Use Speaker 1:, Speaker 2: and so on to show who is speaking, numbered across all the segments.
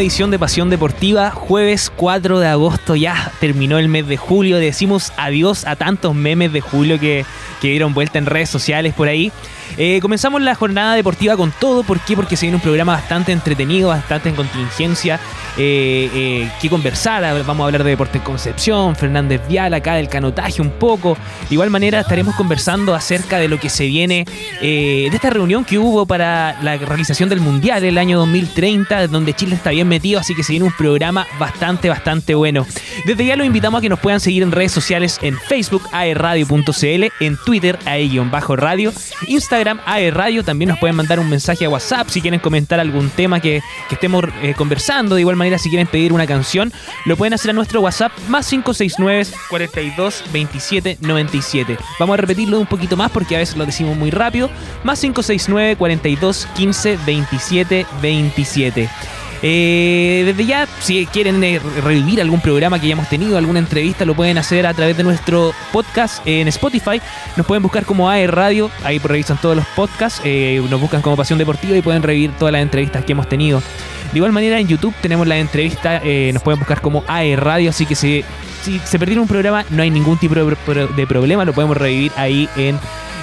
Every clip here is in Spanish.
Speaker 1: edición de Pasión Deportiva, jueves 4 de agosto, ya terminó el mes de julio, decimos adiós a tantos memes de julio que, que dieron vuelta en redes sociales por ahí. Eh, comenzamos la jornada deportiva con todo, ¿por qué? Porque se viene un programa bastante entretenido, bastante en contingencia, eh, eh, que conversar, vamos a hablar de Deporte en Concepción, Fernández Vial, acá del canotaje un poco. De igual manera estaremos conversando acerca de lo que se viene de esta reunión que hubo para la realización del Mundial el año 2030, donde Chile está bien metido, así que se viene un programa bastante, bastante bueno. Desde ya los invitamos a que nos puedan seguir en redes sociales en Facebook, aerradio.cl, en Twitter, ae-radio, Instagram, aerradio, también nos pueden mandar un mensaje a WhatsApp si quieren comentar algún tema que, estemos conversando, de igual manera si quieren pedir una canción, lo pueden hacer a nuestro WhatsApp más 569 42 27 97. Vamos a repetirlo un poquito más porque a veces lo decimos muy rápido. Más 569 42 15 27 27. Desde ya, si quieren eh, revivir algún programa que hayamos tenido, alguna entrevista, lo pueden hacer a través de nuestro podcast en Spotify. Nos pueden buscar como AE Radio, ahí revisan todos los podcasts, eh, nos buscan como Pasión Deportiva y pueden revivir todas las entrevistas que hemos tenido. De igual manera en YouTube tenemos la entrevista, eh, nos pueden buscar como AE Radio, así que si, si se perdieron un programa no hay ningún tipo de, problema, lo podemos revivir ahí en,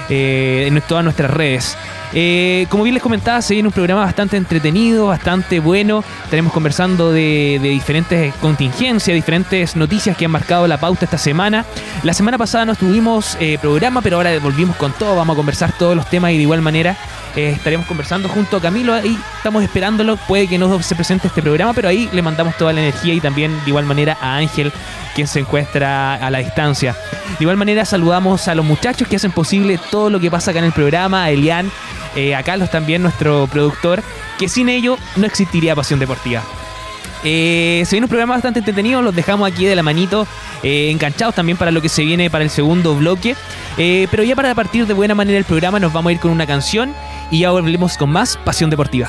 Speaker 1: eh, en todas nuestras redes. Eh, como bien les comentaba, se viene un programa bastante entretenido, bastante bueno. Estaremos conversando de, diferentes contingencias, diferentes noticias que han marcado la pauta esta semana. La semana pasada no tuvimos programa, pero ahora volvimos con todo. Vamos a conversar todos los temas y de igual manera eh, estaremos conversando junto a Camilo. Ahí estamos esperándolo. Puede que no se presente este programa, pero ahí le mandamos toda la energía y también de igual manera a Ángel, quien se encuentra a la distancia. De igual manera saludamos a los muchachos que hacen posible todo lo que pasa acá en el programa, a Elian, eh, a Carlos también, nuestro productor, que sin ello no existiría Pasión Deportiva. Eh, se viene un programa bastante entretenido, los dejamos aquí de la manito, eh, enganchados también para lo que se viene para el segundo bloque. pero ya para partir de buena manera el programa nos vamos a ir con una canción y ya volvemos con más Pasión Deportiva.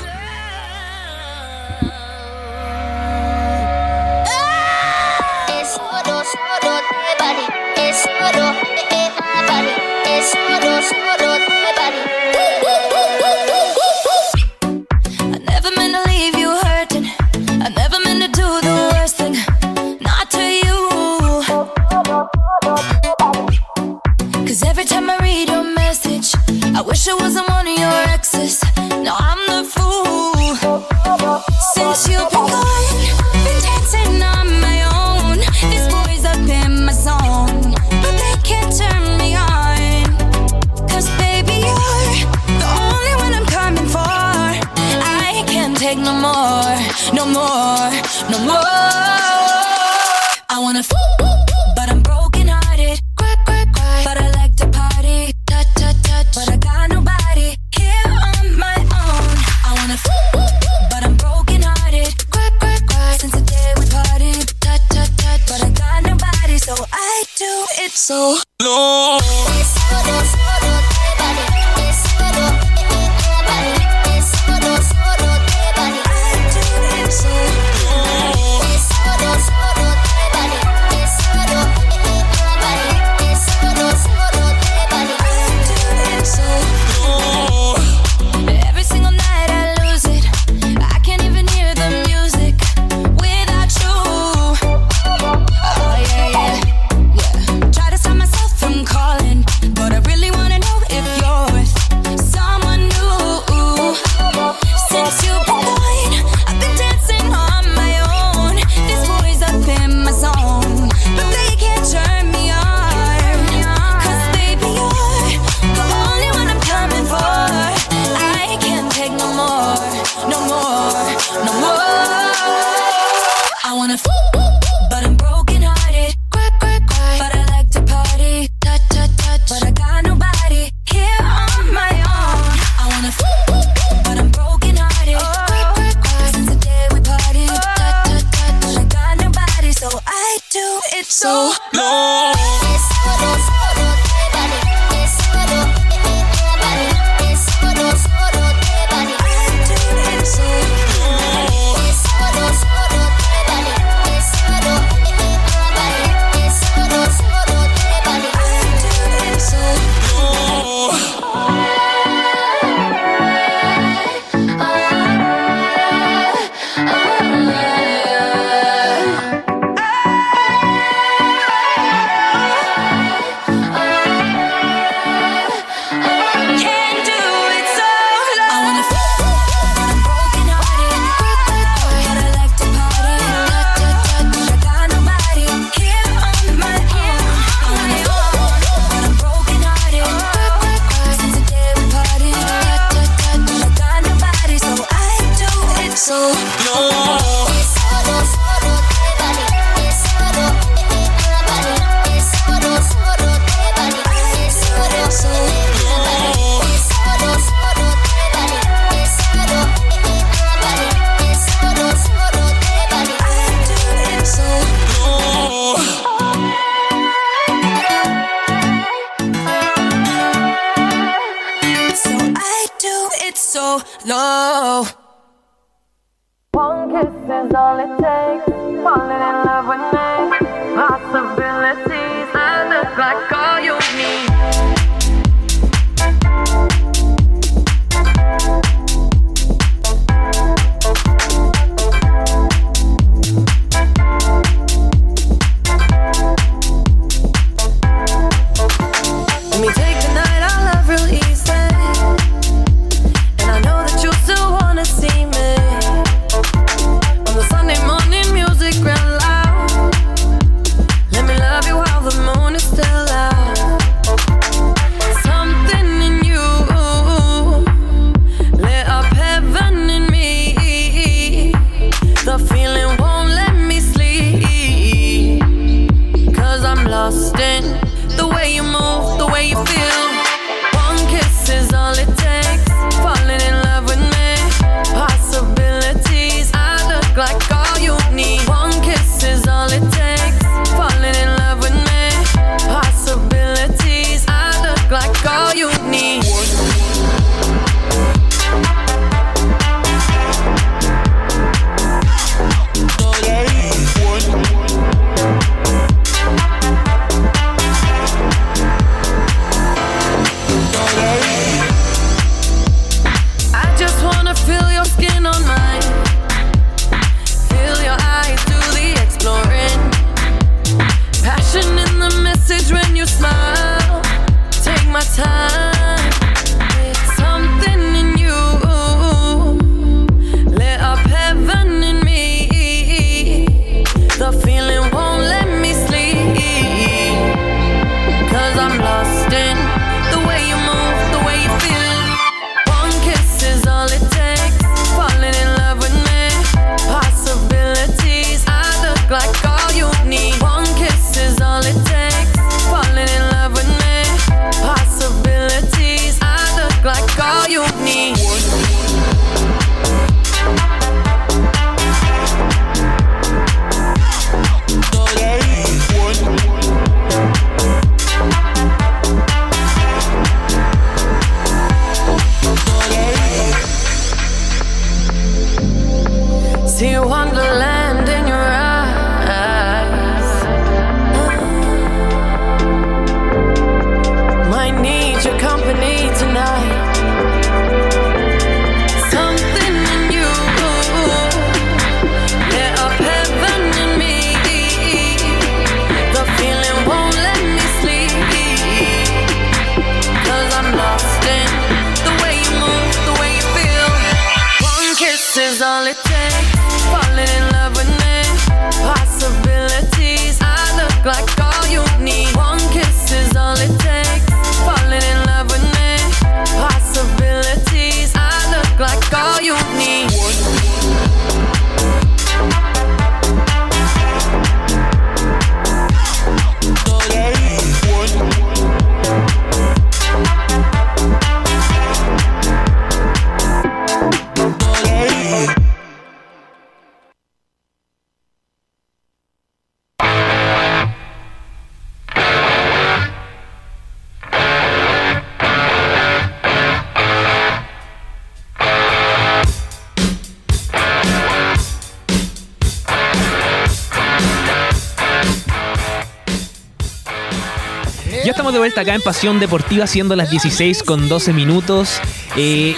Speaker 1: Vuelta acá en Pasión Deportiva, siendo las 16 con 12 minutos. Eh,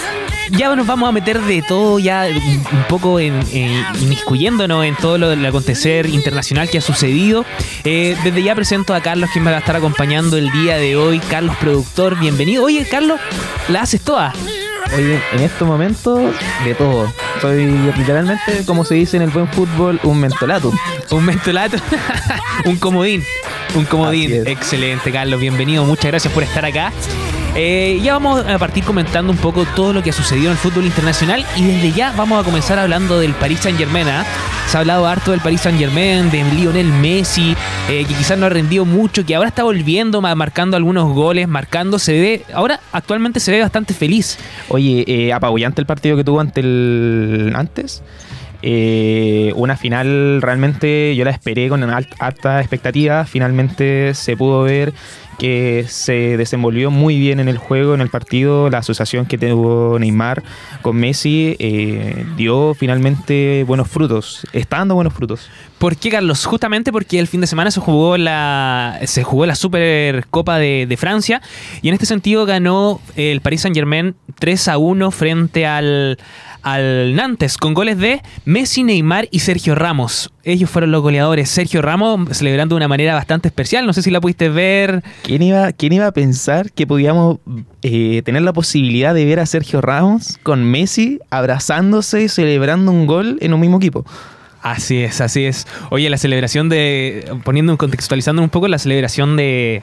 Speaker 1: ya nos vamos a meter de todo, ya un, poco en, en- inmiscuyéndonos en todo lo del acontecer internacional que ha sucedido. Eh, desde ya presento a Carlos, quien me va a estar acompañando el día de hoy. Carlos, productor, bienvenido. Oye, Carlos, la haces toda.
Speaker 2: Oye, en estos momentos, de todo. Soy literalmente, como se dice en el buen fútbol, un mentolato.
Speaker 1: Un mentolato, un comodín. Un comodín. Excelente, Carlos. Bienvenido. Muchas gracias por estar acá. Eh, ya vamos a partir comentando un poco todo lo que ha sucedido en el fútbol internacional y desde ya vamos a comenzar hablando del Paris Saint Germain. Se ha hablado harto del Paris Saint Germain, de Lionel Messi, eh, que quizás no ha rendido mucho, que ahora está volviendo, ma- marcando algunos goles, marcando, se ve, ahora actualmente se ve bastante feliz.
Speaker 2: Oye, eh, apabullante el partido que tuvo ante el antes. Eh, una final realmente yo la esperé con al- alta expectativa. Finalmente se pudo ver que se desenvolvió muy bien en el juego, en el partido. La asociación que tuvo Neymar con Messi eh, dio finalmente buenos frutos. Está dando buenos frutos.
Speaker 1: ¿Por qué, Carlos? Justamente porque el fin de semana se jugó la, se jugó la Supercopa de, de Francia y en este sentido ganó el Paris Saint Germain 3 a 1 frente al, al Nantes con goles de Messi, Neymar y Sergio Ramos. Ellos fueron los goleadores. Sergio Ramos celebrando de una manera bastante especial. No sé si la pudiste ver.
Speaker 2: ¿Quién iba, quién iba a pensar que podíamos eh, tener la posibilidad de ver a Sergio Ramos con Messi abrazándose y celebrando un gol en un mismo equipo?
Speaker 1: Así es, así es. Oye, la celebración de. Poniendo, contextualizando un poco, la celebración de,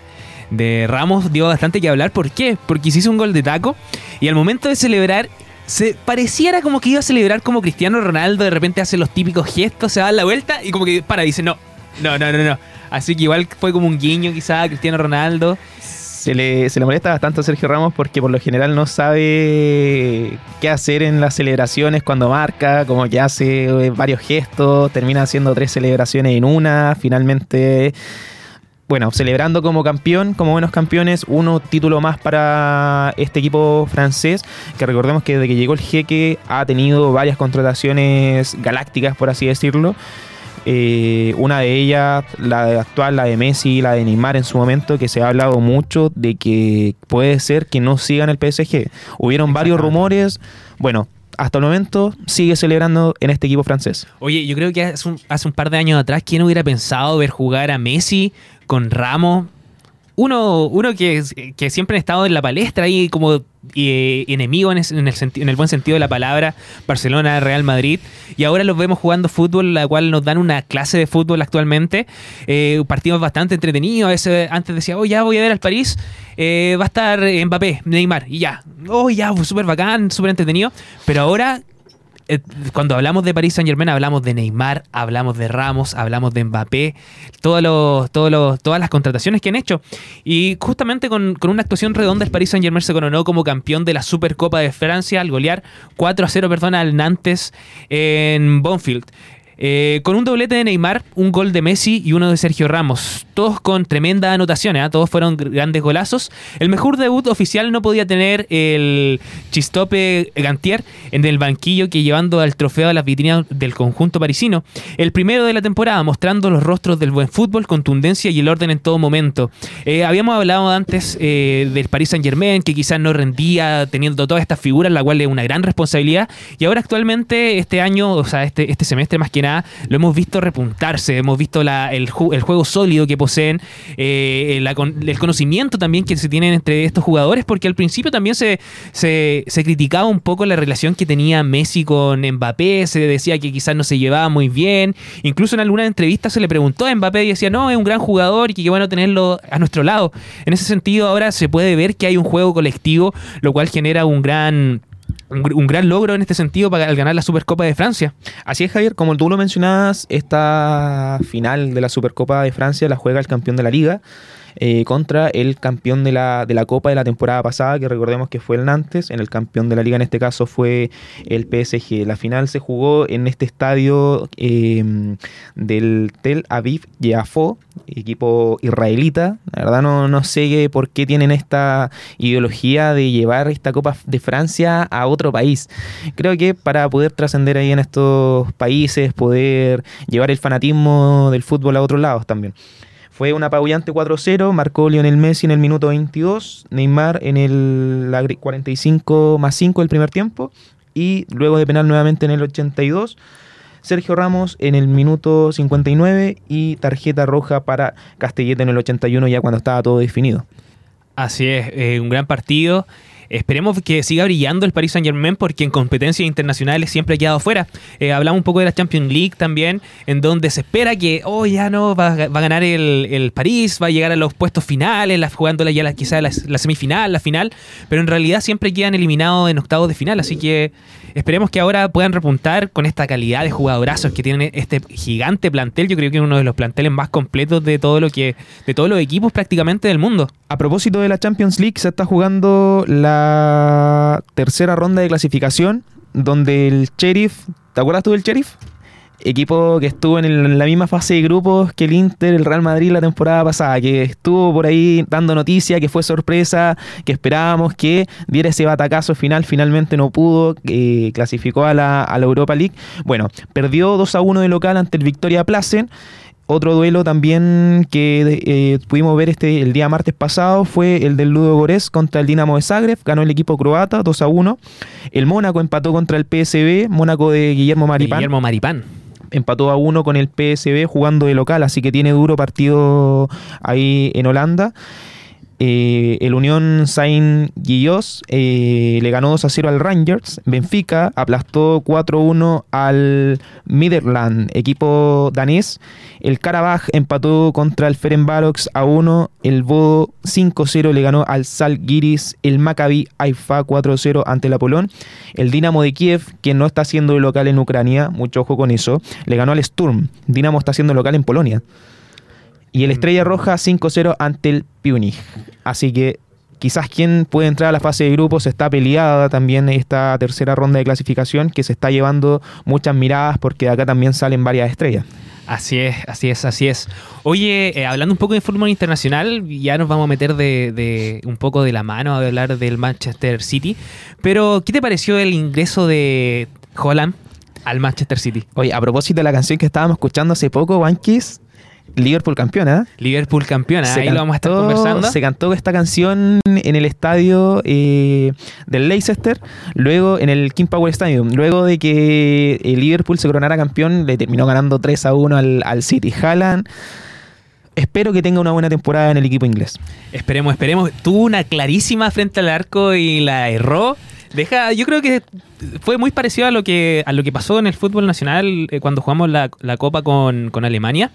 Speaker 1: de Ramos dio bastante que hablar. ¿Por qué? Porque se hizo un gol de taco y al momento de celebrar. Se pareciera como que iba a celebrar como Cristiano Ronaldo, de repente hace los típicos gestos, se da la vuelta y como que para, dice no, no, no, no, no. Así que igual fue como un guiño quizá a Cristiano Ronaldo.
Speaker 2: Se le, se le molesta bastante a Sergio Ramos porque por lo general no sabe qué hacer en las celebraciones cuando marca, como que hace eh, varios gestos, termina haciendo tres celebraciones en una, finalmente, bueno, celebrando como campeón, como buenos campeones, uno título más para este equipo francés, que recordemos que desde que llegó el jeque ha tenido varias contrataciones galácticas, por así decirlo. Eh, una de ellas, la de actual, la de Messi, la de Neymar en su momento, que se ha hablado mucho de que puede ser que no sigan el PSG. Hubieron varios rumores. Bueno, hasta el momento sigue celebrando en este equipo francés.
Speaker 1: Oye, yo creo que hace un, par de años atrás, ¿quién hubiera pensado ver jugar a Messi con Ramos? Uno, uno que, que siempre ha estado en la palestra ahí como eh, enemigo en, ese- en el, en el buen sentido de la palabra, Barcelona, Real Madrid, y ahora los vemos jugando fútbol, la cual nos dan una clase de fútbol actualmente, eh, partidos bastante entretenidos, a antes decía, oh ya voy a ver al París, eh, va a estar Mbappé, Neymar, y ya, oh ya, súper bacán, súper entretenido, pero ahora eh, cuando hablamos de Paris Saint Germain hablamos de Neymar, hablamos de Ramos, hablamos de Mbappé, todas las contrataciones que han hecho. Y justamente con, una actuación redonda, el Paris Saint Germain se coronó como campeón de la Supercopa de Francia al golear 4 a 0 perdón, al Nantes en Bonfield. Eh, con un doblete de Neymar, un gol de Messi y uno de Sergio Ramos. Todos con tremendas anotaciones, ¿ah? todos fueron gr- grandes golazos. El mejor debut oficial no podía tener el Chistope Gantier en el banquillo que llevando al trofeo a las vitrinas del conjunto parisino. El primero de la temporada, mostrando los rostros del buen fútbol, contundencia y el orden en todo momento. Eh, habíamos hablado antes eh, del Paris Saint Germain, que quizás no rendía teniendo todas estas figuras, la cual es una gran responsabilidad. Y ahora actualmente, este año, o sea, este, este semestre más que nada, lo hemos visto repuntarse, hemos visto el, ju- el juego sólido que poseen, eh, con- el conocimiento también que se tienen entre estos jugadores, porque al principio también se, se, criticaba un poco la relación que tenía Messi con Mbappé, se decía que quizás no se llevaba muy bien, incluso en alguna entrevista se le preguntó a Mbappé y decía, no, es un gran jugador y que bueno tenerlo a nuestro lado. En ese sentido ahora se puede ver que hay un juego colectivo, lo cual genera un gran... Un, gr- un gran logro en este sentido para ganar la Supercopa de Francia.
Speaker 2: Así es, Javier, como tú lo mencionabas, esta final de la Supercopa de Francia la juega el campeón de la liga eh, contra el campeón de la, de la Copa de la temporada pasada, que recordemos que fue el Nantes, en el campeón de la liga en este caso fue el PSG. La final se jugó en este estadio eh, del Tel Aviv Yafo, equipo israelita. La verdad no, no sé por qué tienen esta ideología de llevar esta Copa de Francia a otro país. Creo que para poder trascender ahí en estos países, poder llevar el fanatismo del fútbol a otros lados también. Fue un apabullante 4-0, marcó Lionel Messi en el minuto 22, Neymar en el la gri- 45 más 5 del primer tiempo y luego de penal nuevamente en el 82. Sergio Ramos en el minuto 59 y tarjeta roja para Castellete en el 81 ya cuando estaba todo definido.
Speaker 1: Así es, un gran partido. Esperemos que siga brillando el Paris Saint Germain porque en competencias internacionales siempre ha quedado fuera. Eh, hablamos un poco de la Champions League también, en donde se espera que, oh, ya no, va, a- ganar el, el París, va a llegar a los puestos finales, la, jugándola ya la, quizá la, la semifinal, la final, pero en realidad siempre quedan eliminados en octavos de final. Así que esperemos que ahora puedan repuntar con esta calidad de jugadorazos que tiene este gigante plantel. Yo creo que es uno de los planteles más completos de todo lo que, de todos los equipos prácticamente del mundo.
Speaker 2: A propósito de la Champions League, se está jugando la tercera ronda de clasificación, donde el Sheriff, ¿te acuerdas tú del Sheriff? Equipo que estuvo en, el- la misma fase de grupos que el Inter, el Real Madrid la temporada pasada, que estuvo por ahí dando noticia, que fue sorpresa, que esperábamos que diera ese batacazo final, finalmente no pudo, eh, clasificó a la, a la Europa League. Bueno, perdió 2 a 1 de local ante el Victoria Placen. Otro duelo también que eh, pudimos ver este el día martes pasado fue el del Ludo Gores contra el Dinamo de Zagreb. Ganó el equipo croata 2 a 1. El Mónaco empató contra el PSB, Mónaco de Guillermo Maripán.
Speaker 1: Guillermo Maripán.
Speaker 2: Empató a 1 con el PSB jugando de local, así que tiene duro partido ahí en Holanda. Eh, el Unión Saint Guillos eh, le ganó 2 a 0 al Rangers. Benfica aplastó 4-1 al Midland, equipo danés. El Karabaj empató contra el Ferenbarox a 1. El Bodo 5-0 le ganó al Salgiris. El Maccabi Haifa 4-0 ante el Apolón. El Dinamo de Kiev, que no está siendo local en Ucrania, mucho ojo con eso, le ganó al Sturm. Dinamo está siendo local en Polonia. Y el Estrella Roja 5-0 ante el Piunig. Así que quizás quien puede entrar a la fase de grupos está peleada también esta tercera ronda de clasificación que se está llevando muchas miradas porque de acá también salen varias estrellas.
Speaker 1: Así es, así es, así es. Oye, eh, hablando un poco de fútbol internacional, ya nos vamos a meter de, de un poco de la mano a hablar del Manchester City. Pero, ¿qué te pareció el ingreso de Holland al Manchester City?
Speaker 2: Oye, a propósito de la canción que estábamos escuchando hace poco, Banquis, Liverpool campeona.
Speaker 1: Liverpool campeona,
Speaker 2: Se
Speaker 1: ahí lo vamos a estar
Speaker 2: cantó-
Speaker 1: conversando.
Speaker 2: Se cantó esta canción en el estadio eh, del Leicester, luego en el King Power Stadium. Luego de que el Liverpool se coronara campeón, le terminó ganando 3 a 1 al, al City. Haaland, espero que tenga una buena temporada en el equipo inglés.
Speaker 1: Esperemos, esperemos. Tuvo una clarísima frente al arco y la erró. Deja, yo creo que fue muy parecido a lo que a lo que pasó en el fútbol nacional eh, cuando jugamos la, la copa con, con Alemania.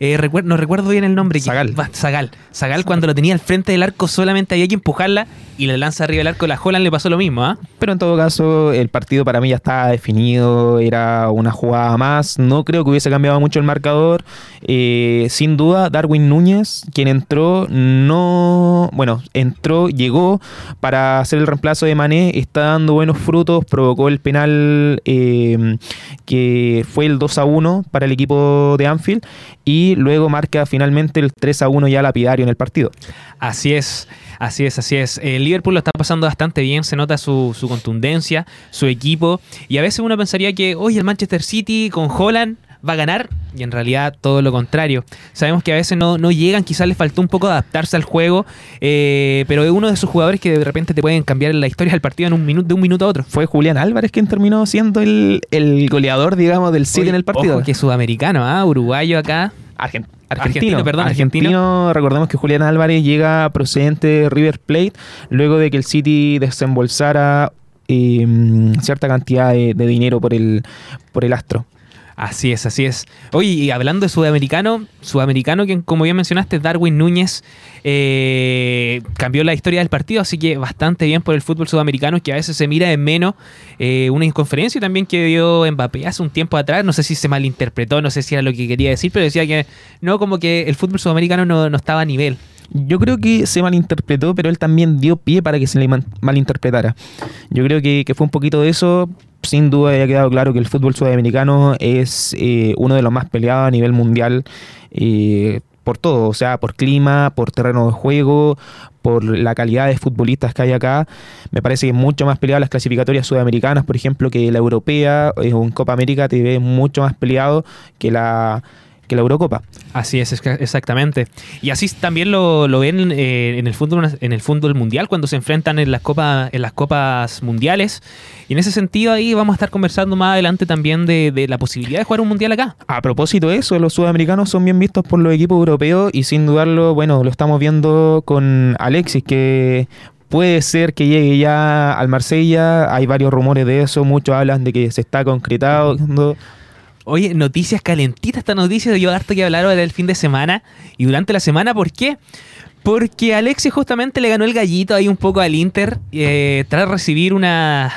Speaker 1: Eh, recuer- no recuerdo bien el nombre.
Speaker 2: Zagal.
Speaker 1: Zagal. Zagal cuando lo tenía al frente del arco solamente había que empujarla y la lanza arriba del arco. La Holland le pasó lo mismo, ¿ah?
Speaker 2: Pero en todo caso, el partido para mí ya estaba definido, era una jugada más. No creo que hubiese cambiado mucho el marcador. Eh, sin duda, Darwin Núñez, quien entró, no. Bueno, entró, llegó para hacer el reemplazo de Mané, está dando buenos frutos, provocó el penal eh, que fue el 2 a 1 para el equipo de Anfield y luego marca finalmente el 3 a 1 ya lapidario en el partido.
Speaker 1: Así es, así es, así es. El Liverpool lo está pasando bastante bien, se nota su, su contundencia, su equipo. Y a veces uno pensaría que, oye, el Manchester City con Holland va a ganar. Y en realidad todo lo contrario. Sabemos que a veces no, no llegan, quizás les faltó un poco adaptarse al juego. eh, pero es uno de esos jugadores que de repente te pueden cambiar la historia del partido en un minuto, de un minuto a otro.
Speaker 2: Fue Julián Álvarez quien terminó siendo el, el goleador, digamos, del City
Speaker 1: Oye,
Speaker 2: en el partido.
Speaker 1: Ojo que sudamericano, ¿ah? uruguayo acá.
Speaker 2: Argen-
Speaker 1: Argentino,
Speaker 2: argentino,
Speaker 1: perdón,
Speaker 2: argentino. Recordemos que Julián Álvarez llega procedente de River Plate luego de que el City desembolsara eh, cierta cantidad de, de dinero por el, por el astro.
Speaker 1: Así es, así es. Oye, y hablando de sudamericano, sudamericano que como bien mencionaste, Darwin Núñez eh, cambió la historia del partido, así que bastante bien por el fútbol sudamericano, que a veces se mira en menos eh, una inconferencia también que dio Mbappé hace un tiempo atrás, no sé si se malinterpretó, no sé si era lo que quería decir, pero decía que no, como que el fútbol sudamericano no, no estaba a nivel.
Speaker 2: Yo creo que se malinterpretó, pero él también dio pie para que se le malinterpretara. Yo creo que, que fue un poquito de eso. Sin duda ha quedado claro que el fútbol sudamericano es eh, uno de los más peleados a nivel mundial eh, por todo, o sea, por clima, por terreno de juego, por la calidad de futbolistas que hay acá. Me parece que es mucho más peleado las clasificatorias sudamericanas, por ejemplo, que la europea. o en Copa América te ves mucho más peleado que la que la Eurocopa.
Speaker 1: Así es, exactamente. Y así también lo, lo ven eh, en el fútbol en el fútbol mundial cuando se enfrentan en las copas en las copas mundiales. Y en ese sentido ahí vamos a estar conversando más adelante también de, de la posibilidad de jugar un mundial acá.
Speaker 2: A propósito de eso, los sudamericanos son bien vistos por los equipos europeos y sin dudarlo, bueno, lo estamos viendo con Alexis, que puede ser que llegue ya al Marsella. Hay varios rumores de eso, muchos hablan de que se está concretando.
Speaker 1: Oye, noticias calentitas esta noticia, yo harto que hablar ahora del fin de semana y durante la semana, ¿por qué? Porque Alexis justamente le ganó el gallito ahí un poco al Inter eh, tras recibir una,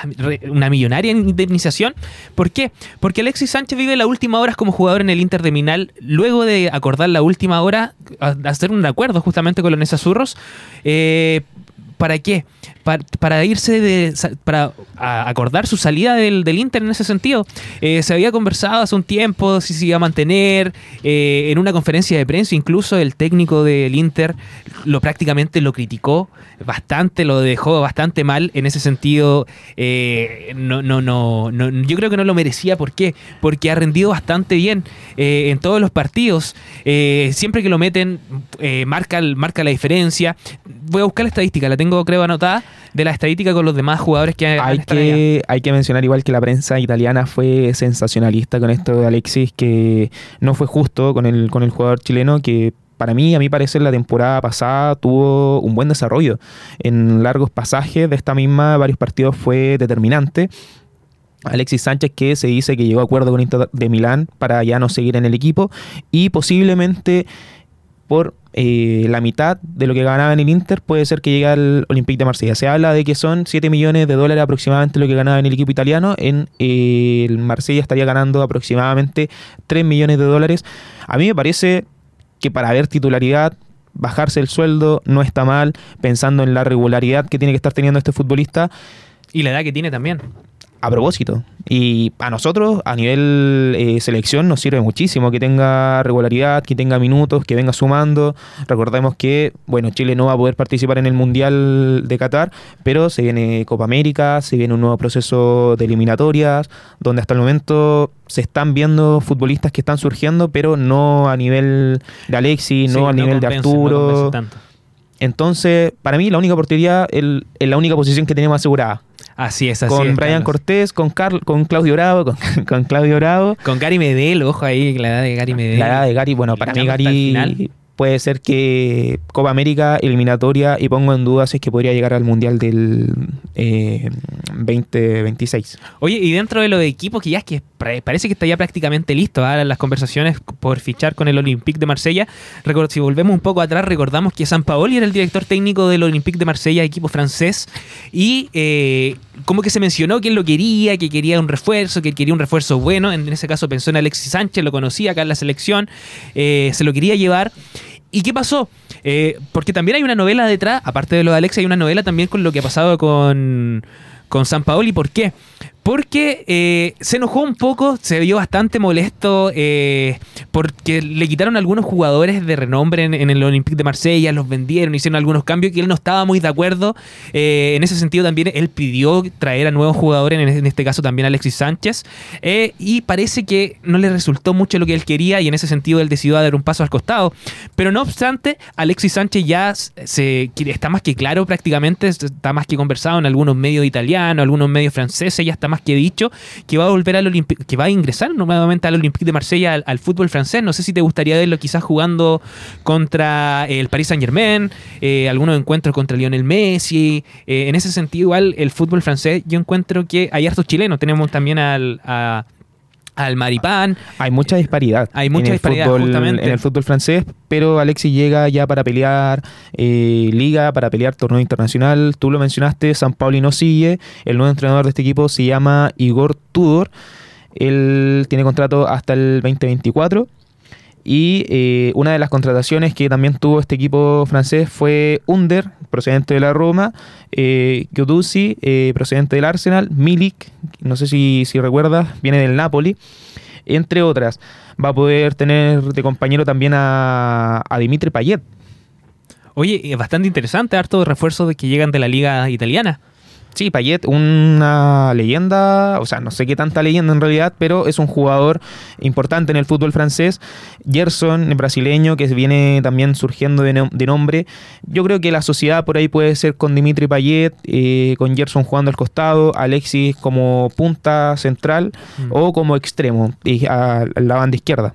Speaker 1: una millonaria indemnización. ¿Por qué? Porque Alexis Sánchez vive las últimas horas como jugador en el Inter de Minal, luego de acordar la última hora, hacer un acuerdo justamente con los Nesazurros. Eh, ¿Para qué? Pa- Para, irse de. para acordar su salida del, del Inter en ese sentido. Eh, se había conversado hace un tiempo si se iba a mantener. eh, en una conferencia de prensa, incluso el técnico del Inter lo prácticamente lo criticó bastante, lo dejó bastante mal en ese sentido. eh, no, no, no, no, yo creo que no lo merecía. ¿Por qué? Porque ha rendido bastante bien en todos los partidos. Siempre que lo meten, marca, marca la diferencia. Voy a buscar la estadística, la tengo creo anotada, de la estadística con los demás jugadores que han
Speaker 2: Hay
Speaker 1: allá.
Speaker 2: que, hay que mencionar igual que la prensa italiana fue sensacionalista con esto de Alexis, que no fue justo con el, con el jugador chileno que para mí, a mi parecer, la temporada pasada tuvo un buen desarrollo. En largos pasajes de esta misma, varios partidos fue determinante. Alexis Sánchez que se dice que llegó a acuerdo con Inter de Milán para ya no seguir en el equipo y posiblemente por eh, la mitad de lo que ganaba en el Inter puede ser que llegue al Olympique de Marsella. Se habla de que son 7 millones de dólares aproximadamente lo que ganaba en el equipo italiano. En eh, el Marsella estaría ganando aproximadamente 3 millones de dólares. A mí me parece que para ver titularidad, bajarse el sueldo no está mal, pensando en la regularidad que tiene que estar teniendo este futbolista
Speaker 1: Y la edad que tiene también.
Speaker 2: A propósito. Y a nosotros, a nivel eh, selección, nos sirve muchísimo que tenga regularidad, que tenga minutos, que venga sumando. Recordemos que, bueno, Chile no va a poder participar en el Mundial de Qatar, pero se viene Copa América, se viene un nuevo proceso de eliminatorias, donde hasta el momento se están viendo futbolistas que están surgiendo, pero no a nivel de Alexis, no a nivel de
Speaker 1: no
Speaker 2: Arturo. Entonces, para mí, la única oportunidad es es la única posición que tenemos asegurada
Speaker 1: Así es, así
Speaker 2: con
Speaker 1: es,
Speaker 2: Brian
Speaker 1: Carlos.
Speaker 2: Cortés, con Carl, con Claudio Bravo, con, con Claudio Bravo.
Speaker 1: Con Gary Medel, ojo ahí, la edad de Gary Medel.
Speaker 2: La edad de Gary, bueno, para mí Gary puede ser que Copa América, eliminatoria, y pongo en duda si es que podría llegar al Mundial del eh, 2026.
Speaker 1: Oye, y dentro de los equipos que ya es que parece que está ya prácticamente listo ¿ah? las conversaciones por fichar con el Olympique de Marsella. Si volvemos un poco atrás, recordamos que San Paoli era el director técnico del Olympique de Marsella, equipo francés, y eh, como que se mencionó que él lo quería, que quería un refuerzo, que quería un refuerzo bueno. En, en ese caso pensó en Alexis Sánchez, lo conocía acá en la selección, eh, se lo quería llevar. ¿Y qué pasó? Eh, porque también hay una novela detrás, aparte de lo de Alexis, hay una novela también con lo que ha pasado con, con San Paoli. ¿Por qué? Porque eh, se enojó un poco, se vio bastante molesto eh, porque le quitaron algunos jugadores de renombre en, el Olympique de Marsella, los vendieron, hicieron algunos cambios que él no estaba muy de acuerdo. Eh, en ese sentido también él pidió traer a nuevos jugadores, en, este caso también Alexis Sánchez, y parece que no le resultó mucho lo que él quería y en ese sentido él decidió dar un paso al costado. Pero no obstante, Alexis Sánchez ya se, está más que claro prácticamente, está más que conversado en algunos medios italianos, algunos medios franceses, ya está más que dicho que va a volver al Olympique, que va a ingresar nuevamente al Olympique de Marsella, al, fútbol francés. No sé si te gustaría verlo quizás jugando contra el Paris Saint Germain, eh, algunos encuentros contra Lionel Messi. Eh, en ese sentido, igual el fútbol francés, yo encuentro que hay hartos chilenos. Tenemos también al, al Maripán.
Speaker 2: Hay mucha disparidad.
Speaker 1: Hay mucha
Speaker 2: en
Speaker 1: disparidad,
Speaker 2: fútbol-
Speaker 1: justamente.
Speaker 2: En el fútbol francés, pero Alexis llega ya para pelear eh, liga, para pelear torneo internacional. Tú lo mencionaste, San Pauli no sigue. El nuevo entrenador de este equipo se llama Igor Tudor. Él tiene contrato hasta el 2024. Y eh, una de las contrataciones que también tuvo este equipo francés fue Under, procedente de la Roma, eh, Giuduzzi, eh, procedente del Arsenal, Milik, no sé si, recuerdas, viene del Napoli, entre otras. Va a poder tener de compañero también a, a Dimitri Payet.
Speaker 1: Oye, es bastante interesante, harto de refuerzos que llegan de la liga italiana.
Speaker 2: Sí, Payet, una leyenda, o sea, no sé qué tanta leyenda en realidad, pero es un jugador importante en el fútbol francés. Gerson, brasileño, que viene también surgiendo de, no- de nombre. Yo creo que la sociedad por ahí puede ser con Dimitri Payet, eh, con Gerson jugando al costado, Alexis como punta central
Speaker 1: Mm.
Speaker 2: o como extremo, y a, a la banda izquierda.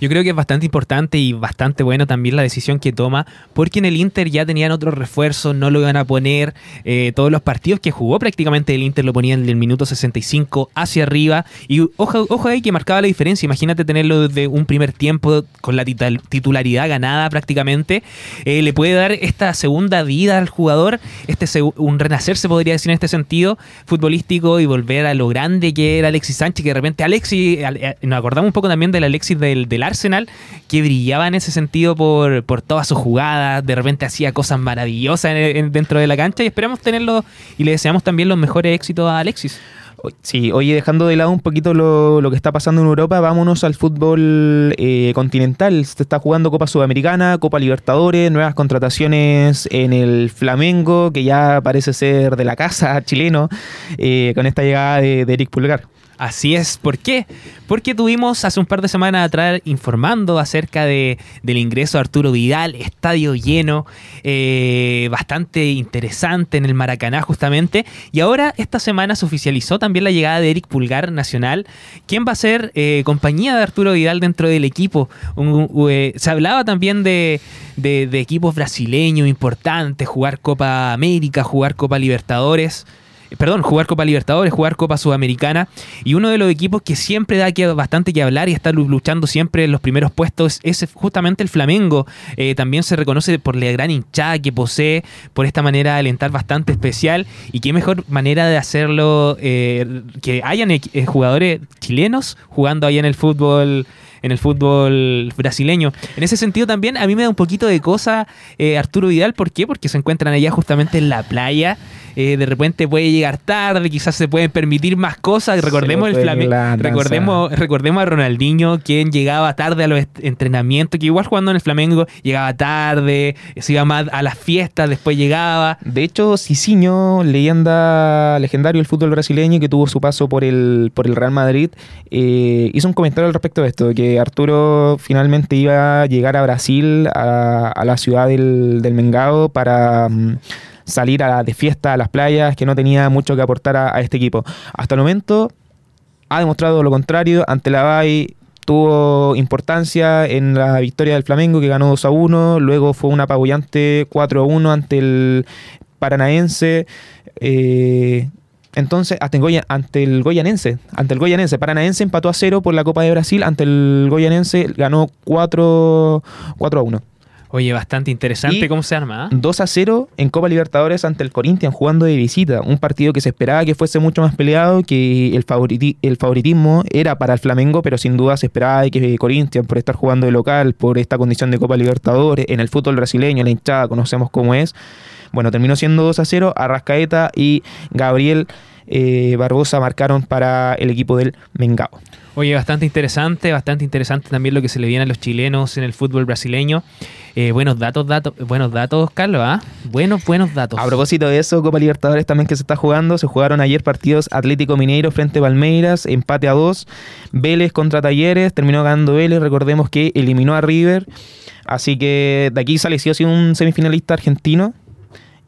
Speaker 1: Yo creo que es bastante importante y bastante bueno también la decisión que toma, porque en el Inter ya tenían otros refuerzos, no lo iban a poner. eh, todos los partidos que jugó prácticamente el Inter lo ponían del minuto 65 hacia arriba. Y ojo, ojo ahí que marcaba la diferencia. Imagínate tenerlo desde un primer tiempo con la titularidad ganada prácticamente. eh, le puede dar esta segunda vida al jugador, este un renacer se podría decir en este sentido futbolístico y volver a lo grande que era Alexis Sánchez, que de repente Alexis, al- eh, nos acordamos un poco también del Alexis del, del Arsenal, que brillaba en ese sentido por, por todas sus jugadas, de repente hacía cosas maravillosas en- en- dentro de la cancha y esperamos tenerlo y le deseamos también los mejores éxitos a Alexis.
Speaker 2: Sí, oye, dejando de lado un poquito lo, lo que está pasando en Europa, vámonos al fútbol eh, continental. Se está jugando Copa Sudamericana, Copa Libertadores, nuevas contrataciones en el Flamengo, que ya parece ser de la casa chileno, eh, con esta llegada de Eric Pulgar.
Speaker 1: Así es, ¿por qué? Porque tuvimos hace un par de semanas atrás informando acerca de, del ingreso de Arturo Vidal, estadio lleno, eh, bastante interesante en el Maracaná justamente, y ahora esta semana se oficializó también la llegada de Eric Pulgar Nacional, quien va a ser eh, compañía de Arturo Vidal dentro del equipo. Eh, se hablaba también de- de equipos brasileños importantes, jugar Copa América, jugar Copa Libertadores perdón, jugar Copa Libertadores, jugar Copa Sudamericana. Y uno de los equipos que siempre da bastante que hablar y está lu- luchando siempre en los primeros puestos es justamente el Flamengo. Eh, también se reconoce por la gran hinchada que posee, por esta manera de alentar bastante especial. Y qué mejor manera de hacerlo eh, que hayan eh, jugadores chilenos jugando allá en el fútbol en el fútbol brasileño. En ese sentido también a mí me da un poquito de cosa eh, Arturo Vidal, ¿por qué? Porque se encuentran allá justamente en la playa, eh, de repente puede llegar tarde, quizás se pueden permitir más cosas, recordemos el Flamengo, recordemos, recordemos a Ronaldinho, quien llegaba tarde a los entrenamientos, que igual jugando en el Flamengo llegaba tarde, se iba más a las fiestas, después llegaba.
Speaker 2: De hecho, Cicinho, leyenda legendario del fútbol brasileño que tuvo su paso por el, por el Real Madrid, eh, hizo un comentario al respecto de esto, que Arturo finalmente iba a llegar a Brasil, a, la ciudad del, del Mengao, para mm, salir a, de fiesta a las playas, que no tenía mucho que aportar a, este equipo. Hasta el momento ha demostrado lo contrario, ante la Bay tuvo importancia en la victoria del Flamengo que ganó 2 a 1, luego fue un apabullante 4 a 1 ante el Paranaense. eh, entonces, hasta el Goya- ante el Goyanense, ante el Goyanense, Paranaense empató a 0 por la Copa de Brasil, ante el Goyanense ganó 4, 4 a 1.
Speaker 1: Oye, bastante interesante
Speaker 2: Y-
Speaker 1: cómo se arma. ¿ah?
Speaker 2: 2 a 0 en Copa Libertadores ante el Corinthians jugando de visita. Un partido que se esperaba que fuese mucho más peleado, que el, favoriti- el favoritismo era para el Flamengo, pero sin duda se esperaba que Corinthians, por estar jugando de local, por esta condición de Copa Libertadores, en el fútbol brasileño, la hinchada, conocemos cómo es. Bueno, terminó siendo 2 a 0. Arrascaeta y Gabriel eh, Barbosa marcaron para el equipo del Mengao.
Speaker 1: Oye, bastante interesante, bastante interesante también lo que se le viene a los chilenos en el fútbol brasileño. Eh, buenos datos, datos, buenos datos, Carlos, ¿ah? Buenos, buenos datos.
Speaker 2: A propósito de eso, Copa Libertadores también que se está jugando. Se jugaron ayer partidos Atlético Mineiro frente a Palmeiras, empate a dos. Vélez contra Talleres, terminó ganando Vélez. Recordemos que eliminó a River. Así que de aquí sale sí o sí un semifinalista argentino.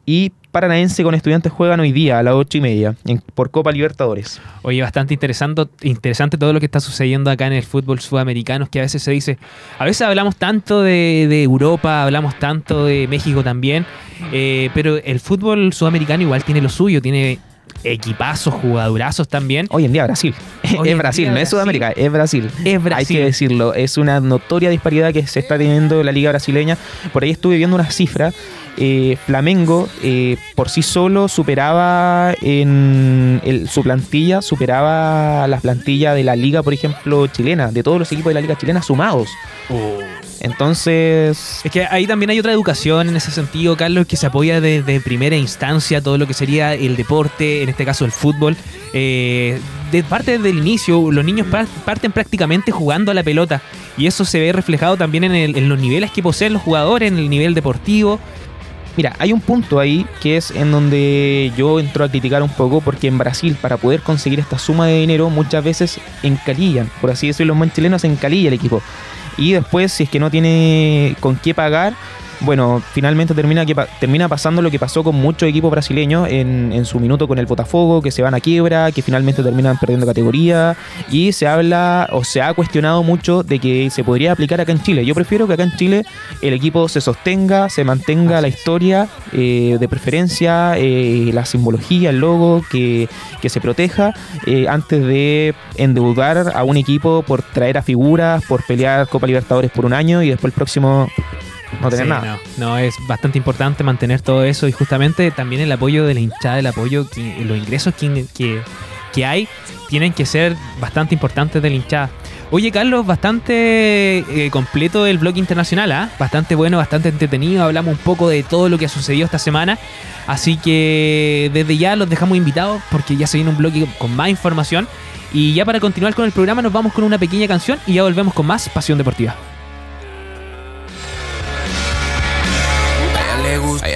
Speaker 2: Y Paranaense con estudiantes juegan hoy día a las ocho y media por Copa Libertadores.
Speaker 1: Oye, bastante interesante, interesante todo lo que está sucediendo acá en el fútbol sudamericano, que a veces se dice, a veces hablamos tanto de, de Europa, hablamos tanto de México también, eh, pero el fútbol sudamericano igual tiene lo suyo, tiene equipazos, jugadorazos también.
Speaker 2: Hoy en día Brasil.
Speaker 1: Hoy
Speaker 2: es Brasil, no
Speaker 1: Brasil.
Speaker 2: es Sudamérica, es Brasil.
Speaker 1: Es Brasil.
Speaker 2: Hay que decirlo, es una notoria disparidad que se está teniendo en la liga brasileña. Por ahí estuve viendo una cifra. eh, Flamengo eh, por sí solo superaba en el- su plantilla, superaba las plantillas de la liga, por ejemplo, chilena, de todos los equipos de la liga chilena sumados. Entonces,
Speaker 1: Es que ahí también hay otra educación en ese sentido, Carlos, que se apoya desde primera instancia todo lo que sería el deporte, en este caso el fútbol. Eh, de parte del inicio, los niños par- parten prácticamente jugando a la pelota y eso se ve reflejado también en, el- en los niveles que poseen los jugadores, en el nivel deportivo.
Speaker 2: Mira, hay un punto ahí que es en donde yo entro a criticar un poco porque en Brasil para poder conseguir esta suma de dinero muchas veces encalillan, por así decirlo, los buen chilenos encalilla el equipo. Y después si es que no tiene con qué pagar, bueno, finalmente termina, que, termina pasando lo que pasó con muchos equipos brasileños en, en, su minuto con el Botafogo, que se van a quiebra, que finalmente terminan perdiendo categoría y se habla o se ha cuestionado mucho de que se podría aplicar acá en Chile. Yo prefiero que acá en Chile el equipo se sostenga, se mantenga la historia, eh, de preferencia eh, la simbología, el logo, que, que se proteja eh, antes de endeudar a un equipo por traer a figuras, por pelear Copa Libertadores por un año y después el próximo no tener
Speaker 1: Sí,
Speaker 2: nada.
Speaker 1: No, no, es bastante importante mantener todo eso y justamente también el apoyo de la hinchada, el apoyo, que- los ingresos que, que, que hay tienen que ser bastante importantes de la hinchada. Oye, Carlos, bastante eh, completo el blog internacional, ¿ah? Bastante bueno, bastante entretenido. Hablamos un poco de todo lo que ha sucedido esta semana. Así que desde ya los dejamos invitados porque ya se viene un blog con más información. Y ya para continuar con el programa nos vamos con una pequeña canción y ya volvemos con más Pasión Deportiva.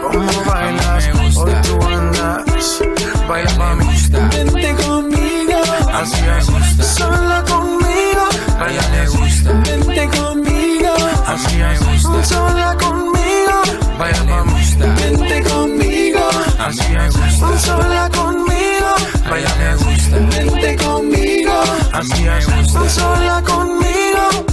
Speaker 3: cómo bailas,
Speaker 4: me
Speaker 3: hoy tú andas. Baila
Speaker 4: A ella
Speaker 3: mami,
Speaker 4: le gusta.
Speaker 3: vente conmigo,
Speaker 4: A
Speaker 3: así
Speaker 4: mí me
Speaker 3: es,
Speaker 4: gusta.
Speaker 3: sola conmigo.
Speaker 4: A ella le gusta,
Speaker 3: Vente conmigo,
Speaker 4: a mí me gusta.
Speaker 3: sola conmigo.
Speaker 4: A ella le gusta,
Speaker 3: Vente conmigo,
Speaker 4: a mí me gusta.
Speaker 3: sola conmigo.
Speaker 4: A ella le gusta,
Speaker 3: Vente conmigo,
Speaker 4: a mí me gusta.
Speaker 3: sola conmigo.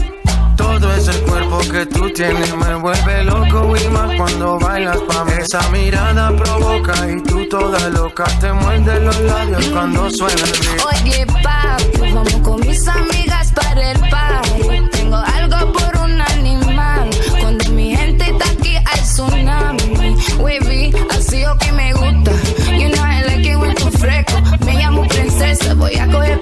Speaker 3: Todo ese cuerpo que tú tienes me vuelve loco y más cuando bailas pa' mí. Esa mirada provoca y tú toda loca te muerde los labios cuando suena el beat.
Speaker 5: Oye, papi, vamos con mis amigas para el party. Tengo algo por un animal. Cuando mi gente está aquí, hay tsunami. Wavy, así o que me gusta. You know I like it when tú fresco. Me llamo princesa, voy a coger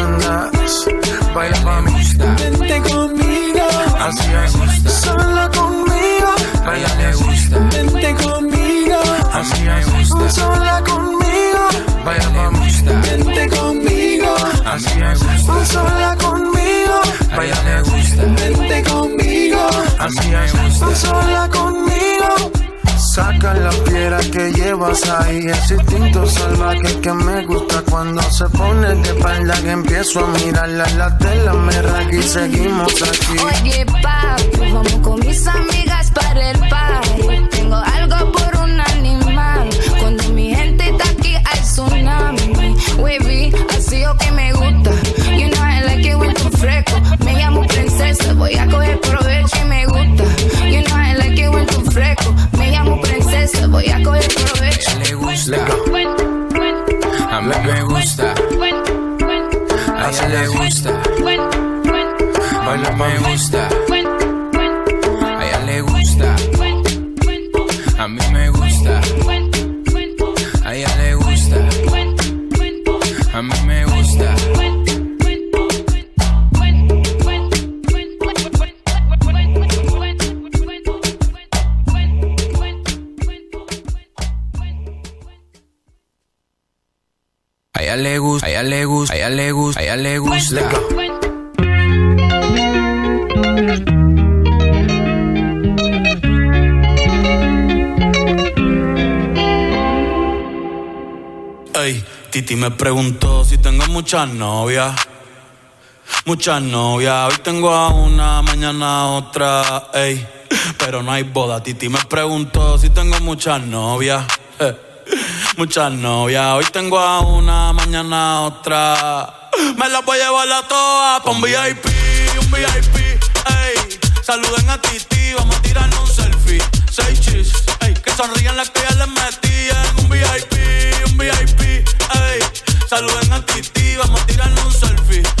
Speaker 3: Baila pa' mí,
Speaker 4: gusta.
Speaker 3: vente conmigo,
Speaker 4: Así es,
Speaker 3: sola conmigo.
Speaker 4: a ella le gusta.
Speaker 3: Vente conmigo,
Speaker 4: A mí me gusta.
Speaker 3: sola conmigo.
Speaker 4: A ella le gusta.
Speaker 3: Vente conmigo,
Speaker 4: A mí me gusta.
Speaker 3: sola conmigo.
Speaker 4: A ella le gusta.
Speaker 3: Vente conmigo,
Speaker 4: A mí me gusta.
Speaker 3: sola conmigo. Saca la piedra que llevas ahí, ese instinto salvaje que me gusta cuando se pone de espalda que empiezo a mirarla, la tela me raga y seguimos aquí.
Speaker 5: Oye, papi, vamos con mis amigas para el party. Tengo algo por un animal. Cuando mi gente está aquí, hay tsunami. Wavy, así o que me gusta. You know I like it when fresco. Me llamo princesa, voy a coger provecho A
Speaker 4: ella le gusta. A mí me gusta. A ella le gusta.
Speaker 3: Baila
Speaker 4: Me gusta. Le gusta.
Speaker 6: Ey, Titi me preguntó si tengo muchas novias. Muchas novias, hoy tengo a una, mañana otra, ey. Pero no hay boda, Titi me preguntó si tengo muchas novias. Muchas novias, hoy tengo a una, mañana otra. Me las voy a llevar a todas pa' un VIP, un VIP, ey. Saluden a Titi, vamos a tirarnos un selfie. Seis chis, ey. Que sonrían las que ya les metían. Un VIP, un VIP, ey. Saluden a Titi, vamos a tirarnos un selfie.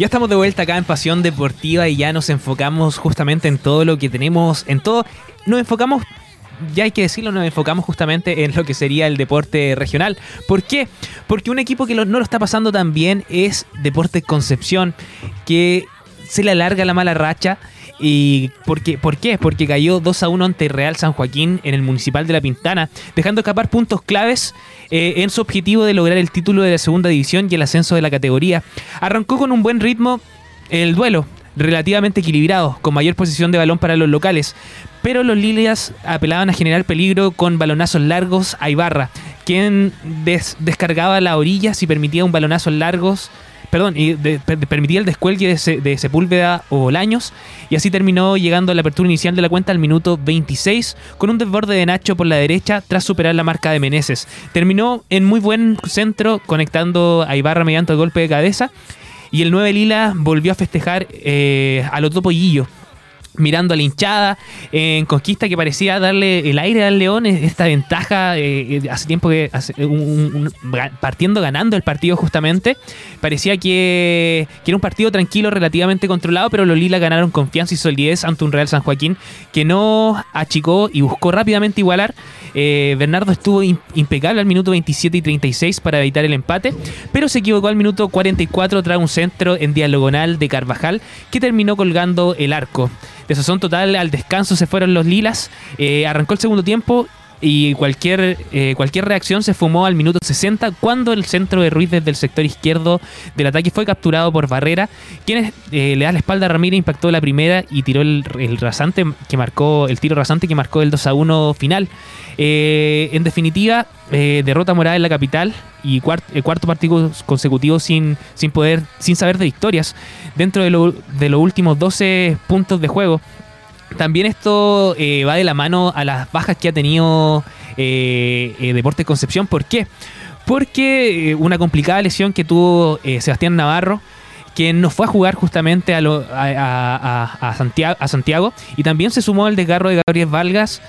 Speaker 1: Ya estamos de vuelta acá en Pasión Deportiva y ya nos enfocamos justamente en todo lo que tenemos, en todo, nos enfocamos, ya hay que decirlo, nos enfocamos justamente en lo que sería el deporte regional. ¿Por qué? Porque un equipo que no lo está pasando tan bien es Deportes Concepción, que se le alarga la mala racha. ¿Y por qué? ¿Por qué? Porque cayó 2 a 1 ante Real San Joaquín en el Municipal de La Pintana, dejando escapar puntos claves eh, en su objetivo de lograr el título de la segunda división y el ascenso de la categoría. Arrancó con un buen ritmo el duelo, relativamente equilibrado, con mayor posición de balón para los locales. Pero los Lilias apelaban a generar peligro con balonazos largos a Ibarra, quien des- descargaba las orillas y permitía un balonazo largos perdón, y de- per- permitía el descuelgue de, Se- de Sepúlveda o Bolaños y así terminó llegando a la apertura inicial de la cuenta al minuto 26 con un desborde de Nacho por la derecha tras superar la marca de Meneses. Terminó en muy buen centro conectando a Ibarra mediante el golpe de cabeza y el 9 Lila volvió a festejar eh, a los Pollillo mirando a la hinchada en conquista que parecía darle el aire al León esta ventaja eh, eh, hace tiempo que hace- partiendo ganando el partido justamente parecía que, que era un partido tranquilo relativamente controlado pero los Lila ganaron confianza y solidez ante un Real San Joaquín que no achicó y buscó rápidamente igualar Eh, Bernardo estuvo im- impecable al minuto 27 y 36 para evitar el empate pero se equivocó al minuto 44 tras un centro en diagonal de Carvajal que terminó colgando el arco de sazón total al descanso se fueron los lilas. Eh, arrancó el segundo tiempo y cualquier, eh, cualquier reacción se fumó al minuto 60 cuando el centro de Ruiz desde el sector izquierdo del ataque fue capturado por Barrera, quien eh, le da la espalda a Ramírez, impactó la primera y tiró el, el rasante que marcó, el tiro rasante que marcó el 2 a 1 final. Eh, en definitiva, eh, derrota morada en la capital y eh, cuarto partido consecutivo sin, sin poder, sin saber de victorias dentro de, lo- de los últimos 12 puntos de juego. También esto eh, va de la mano a las bajas que ha tenido eh, eh, Deportes Concepción. ¿Por qué? Porque eh, una complicada lesión que tuvo Sebastián Navarro, quien no fue a jugar justamente a, lo- a- Santiago, y también se sumó el desgarro de Gabriel Vargas,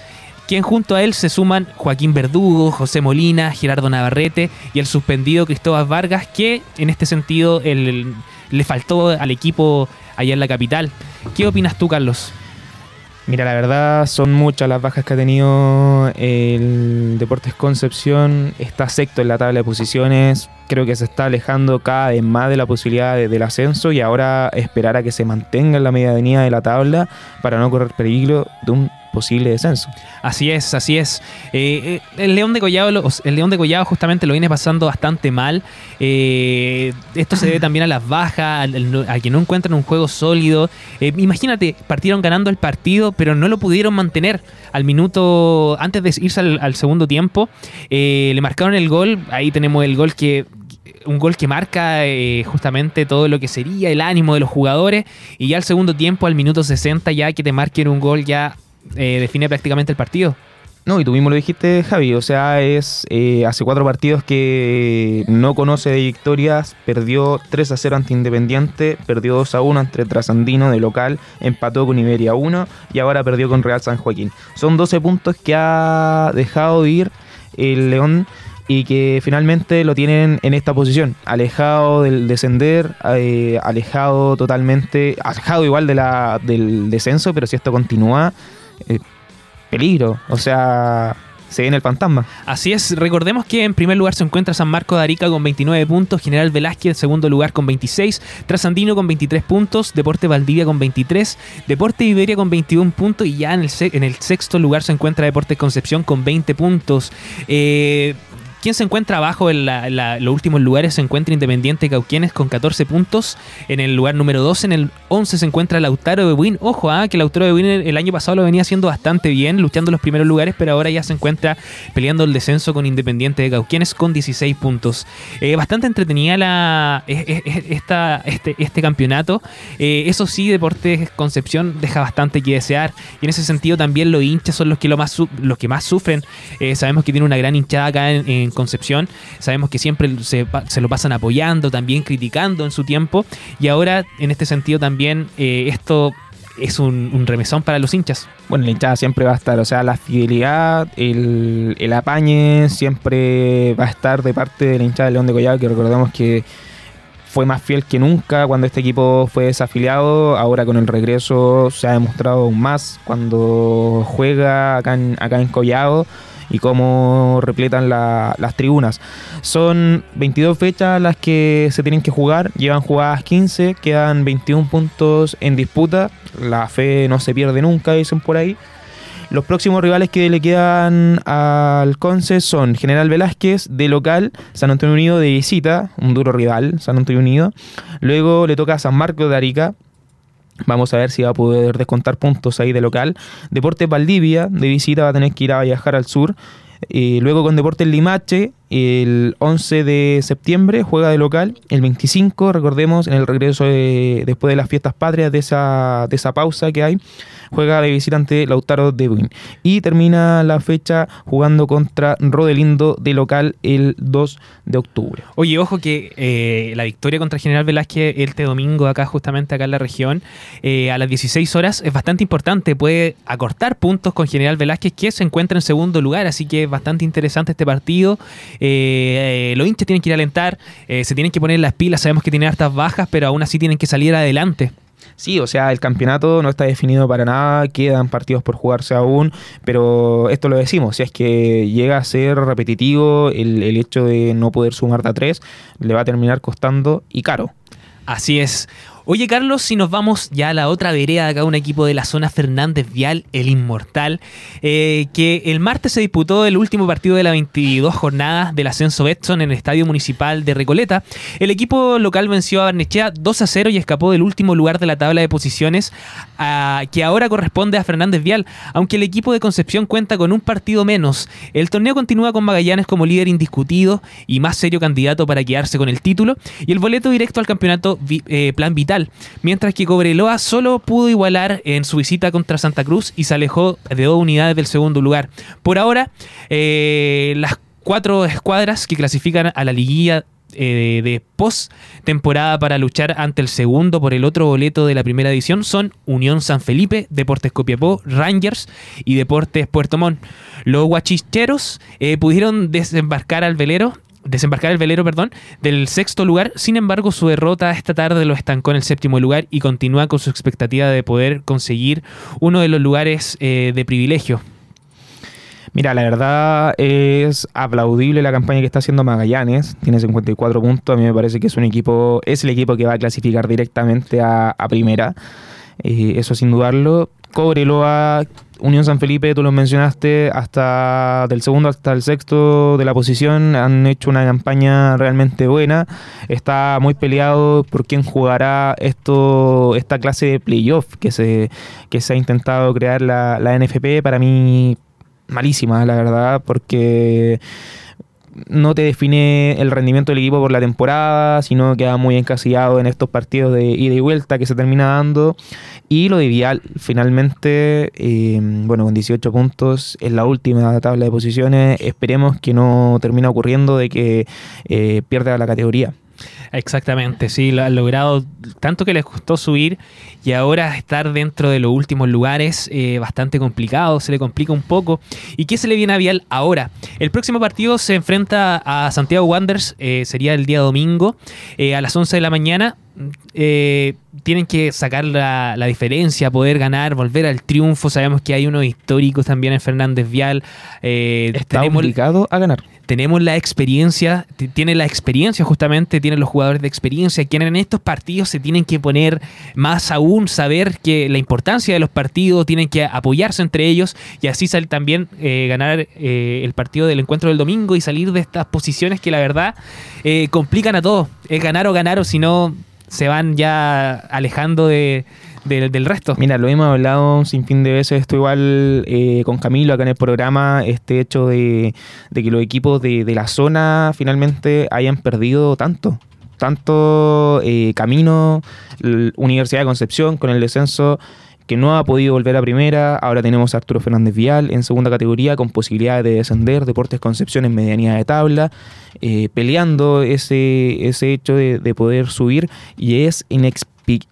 Speaker 1: quien junto a él se suman Joaquín Verdugo, José Molina, Gerardo Navarrete y el suspendido Cristóbal Vargas, que en este sentido le faltó al equipo allá en la capital. ¿Qué opinas tú, Carlos?
Speaker 2: Mira, la verdad son muchas las bajas que ha tenido el Deportes Concepción. Está sexto en la tabla de posiciones. Creo que se está alejando cada vez más de la posibilidad de- del ascenso y ahora esperar a que se mantenga en la medianía de la tabla para no correr peligro de un posible descenso.
Speaker 1: Así es, así es. Eh, eh, el León de Collado, el León de Collado justamente lo viene pasando bastante mal. Eh, esto se debe también a las bajas, no- a que no encuentran un juego sólido. Imagínate, partieron ganando el partido, pero no lo pudieron mantener al minuto antes de irse al, al segundo tiempo. le marcaron el gol. Ahí tenemos el gol que un gol que marca eh, justamente todo lo que sería el ánimo de los jugadores y ya al segundo tiempo, al minuto 60, ya que te marquen un gol ya eh, define prácticamente el partido.
Speaker 2: No, y tú mismo lo dijiste, Javi. O sea, es eh, hace cuatro partidos que no conoce de victorias. Perdió 3 a 0 ante Independiente, perdió 2 a 1 ante Trasandino de local, empató con Iberia 1 y ahora perdió con Real San Joaquín. Son 12 puntos que ha dejado de ir el León y que finalmente lo tienen en esta posición, alejado del descender, eh, alejado totalmente, alejado igual de la, del descenso, pero si esto continúa, eh, peligro, o sea, se viene el fantasma.
Speaker 1: Así es, recordemos que en primer lugar se encuentra San Marco de Arica con 29 puntos, General Velázquez en segundo lugar con 26, Trasandino con 23 puntos, Deporte Valdivia con 23, Deporte Iberia con 21 puntos y ya en el, en el sexto lugar se encuentra Deportes Concepción con 20 puntos. Eh, ¿Quién se encuentra abajo en la- los últimos lugares? Se encuentra Independiente Cauquienes con 14 puntos. En el lugar número 12, en el 11 se encuentra Lautaro de Win. Ojo, ah, que Lautaro de Win el, año pasado lo venía haciendo bastante bien, luchando los primeros lugares, pero ahora ya se encuentra peleando el descenso con Independiente de Cauquienes con 16 puntos. Eh, bastante entretenida la, es- es- es- esta, este, este campeonato. Eh, eso sí, Deportes Concepción deja bastante que desear. Y en ese sentido también los hinchas son los que, lo más, los que más sufren. Eh, sabemos que tiene una gran hinchada acá en, en Concepción. Sabemos que siempre se, se lo pasan apoyando, también criticando en su tiempo. Y ahora, en este sentido, también eh, esto es un, un remesón para los hinchas.
Speaker 2: Bueno, la hinchada siempre va a estar, o sea, la fidelidad, el, el apañe siempre va a estar de parte de la hinchada de León de Collado, que recordemos que fue más fiel que nunca cuando este equipo fue desafiliado, ahora con el regreso se ha demostrado aún más cuando juega acá en, acá en Collado y cómo repletan la- las tribunas. Son 22 fechas las que se tienen que jugar, llevan jugadas 15, quedan 21 puntos en disputa, la fe no se pierde nunca, dicen por ahí. Los próximos rivales que le quedan al Conce son General Velázquez de local, San Antonio Unido de visita, un duro rival, San Antonio Unido. Luego le toca a San Marcos de Arica. Vamos a ver si va a poder descontar puntos ahí de local. Deportes Valdivia de visita va a tener que ir a viajar al sur. Eh, luego con Deportes Limache el 11 de septiembre juega de local, el 25, recordemos, en el regreso de- después de las fiestas patrias, de esa, de esa pausa que hay, juega de visitante Lautaro de Buin. Y termina la fecha jugando contra Rodelindo de local el 2 de octubre.
Speaker 1: Oye, ojo que eh, la victoria contra General Velázquez este domingo acá, justamente acá en la región, eh, a las 16 horas es bastante importante. Puede acortar puntos con General Velázquez que se encuentra en segundo lugar, así que es bastante interesante este partido. Eh, eh, los hinchas tienen que ir a alentar, eh, se tienen que poner las pilas, sabemos que tienen hartas bajas, pero aún así tienen que salir adelante.
Speaker 2: Sí, o sea, el campeonato no está definido para nada, quedan partidos por jugarse aún, pero esto lo decimos, si es que llega a ser repetitivo el, el hecho de no poder sumar a tres, le va a terminar costando y caro.
Speaker 1: Así es. Oye, Carlos, si nos vamos ya a la otra vereda, acá un equipo de la zona Fernández Vial, el Inmortal, eh, que el martes se disputó el último partido de las 22 jornadas del ascenso Betson en el Estadio Municipal de Recoleta. El equipo local venció a Barnechea 2 a 0 y escapó del último lugar de la tabla de posiciones, que ahora corresponde a Fernández Vial, aunque el equipo de Concepción cuenta con un partido menos. El torneo continúa con Magallanes como líder indiscutido y más serio candidato para quedarse con el título, y el boleto directo al campeonato eh, Plan Vital, mientras que Cobreloa solo pudo igualar en su visita contra Santa Cruz y se alejó de dos unidades del segundo lugar. Por ahora, eh, las cuatro escuadras que clasifican a la liguilla eh, de post temporada para luchar ante el segundo por el otro boleto de la primera edición son Unión San Felipe, Deportes Copiapó, Rangers y Deportes Puerto Montt. Los guachicheros eh, pudieron desembarcar al velero desembarcar el velero, perdón, del sexto lugar. Sin embargo, su derrota esta tarde lo estancó en el séptimo lugar y continúa con su expectativa de poder conseguir uno de los lugares eh, de privilegio.
Speaker 2: Mira, la verdad es aplaudible la campaña que está haciendo Magallanes. Tiene 54 puntos. A mí me parece que es un equipo, es el equipo que va a clasificar directamente a, a primera. Eh, eso sin dudarlo. Cobreloa, Unión San Felipe, tú lo mencionaste, hasta del segundo hasta el sexto de la posición han hecho una campaña realmente buena. Está muy peleado por quién jugará esto, esta clase de playoff que se, que se ha intentado crear la, la NFP. Para mí, malísima, la verdad, porque no te define el rendimiento del equipo por la temporada, sino queda muy encasillado en estos partidos de ida y vuelta que se termina dando. Y lo de Vial, finalmente, eh, bueno, con 18 puntos en la última tabla de posiciones, esperemos que no termine ocurriendo de que eh, pierda la categoría.
Speaker 1: Exactamente, sí, lo han logrado tanto que les costó subir y ahora estar dentro de los últimos lugares eh, bastante complicado, se le complica un poco. ¿Y qué se le viene a Vial ahora? El próximo partido se enfrenta a Santiago Wanderers, eh, sería el día domingo, eh, a las 11 de la mañana. Eh, tienen que sacar la, la diferencia, poder ganar, volver al triunfo. Sabemos que hay unos históricos también en Fernández Vial. Eh,
Speaker 2: Está
Speaker 1: tenemos-
Speaker 2: obligado a ganar.
Speaker 1: Tenemos la experiencia, tiene la experiencia justamente, tienen los jugadores de experiencia, quienes en estos partidos se tienen que poner más aún, saber que la importancia de los partidos, tienen que apoyarse entre ellos y así sal- también eh, ganar eh, el partido del encuentro del domingo y salir de estas posiciones que la verdad eh, complican a todos. Es ganar o ganar o si no se van ya alejando de- de- del resto.
Speaker 2: Mira, lo hemos hablado un sinfín de veces, esto igual eh, con Camilo acá en el programa, este hecho de, que los equipos de, la zona finalmente hayan perdido tanto, tanto eh, camino, Universidad de Concepción con el descenso que no ha podido volver a primera, ahora tenemos a Arturo Fernández Vial en segunda categoría con posibilidades de descender, Deportes Concepción en medianía de tabla, eh, peleando ese, ese hecho de, de poder subir. Y es inexpli-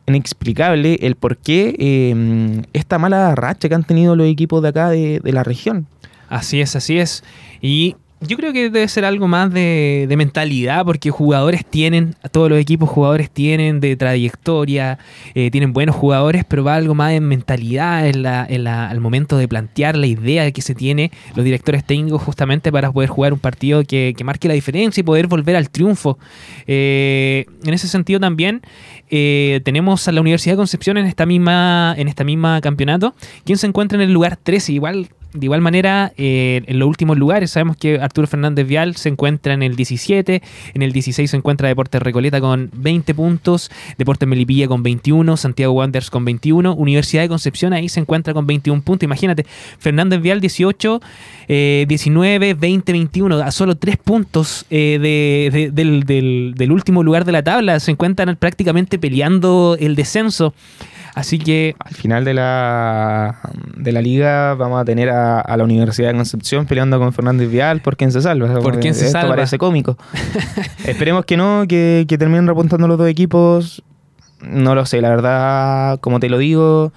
Speaker 2: inexplicable el por qué eh, esta mala racha que han tenido los equipos de acá de, la región.
Speaker 1: Así es, así es. Y yo creo que debe ser algo más de, mentalidad, porque jugadores tienen, todos los equipos jugadores tienen de trayectoria, eh, tienen buenos jugadores, pero va algo más en mentalidad, en la, en la- al momento de plantear la idea que se tiene los directores técnicos justamente para poder jugar un partido que, que marque la diferencia y poder volver al triunfo. Eh, en ese sentido también eh, tenemos a la Universidad de Concepción en esta misma, en esta misma campeonato, quien se encuentra en el lugar 13, igual de igual manera, eh, en los últimos lugares, sabemos que Arturo Fernández Vial se encuentra en el 17, en el 16 se encuentra Deportes Recoleta con 20 puntos, Deportes Melipilla con 21, Santiago Wanderers con 21, Universidad de Concepción ahí se encuentra con 21 puntos. Imagínate, Fernández Vial 18, 19, 20, 21, a solo 3 puntos eh, de- del, del- del último lugar de la tabla, se encuentran prácticamente peleando el descenso. Así que
Speaker 2: Al final de la, de la liga vamos a tener a, a la Universidad de Concepción peleando con Fernández Vial por quién se salva.
Speaker 1: Por quién se
Speaker 2: Esto
Speaker 1: salva.
Speaker 2: parece cómico. Esperemos que no, que, que terminen repuntando los dos equipos. No lo sé, la verdad, como te lo digo,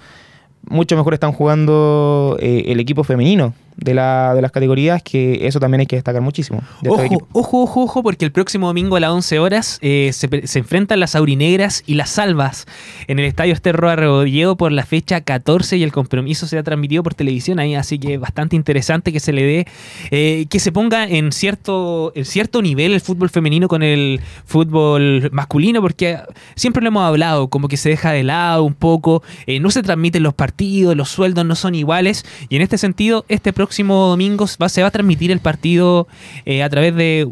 Speaker 2: mucho mejor están jugando eh, el equipo femenino de, la, de las categorías, que eso también hay que destacar muchísimo. de estos
Speaker 1: Ojo, ojo, ojo, ojo, porque el próximo domingo a las 11 horas eh, se, se enfrentan las aurinegras y las salvas en el Estadio Esterro Arroyo por la fecha 14 y el compromiso será transmitido por televisión ahí, así que bastante interesante que se le dé, eh, que se ponga en cierto, en cierto nivel el fútbol femenino con el fútbol masculino, porque siempre lo hemos hablado, como que se deja de lado un poco, eh, no se transmiten los partidos, los sueldos no son iguales, y en este sentido, este próximo domingo va, se va a transmitir el partido eh, a través de,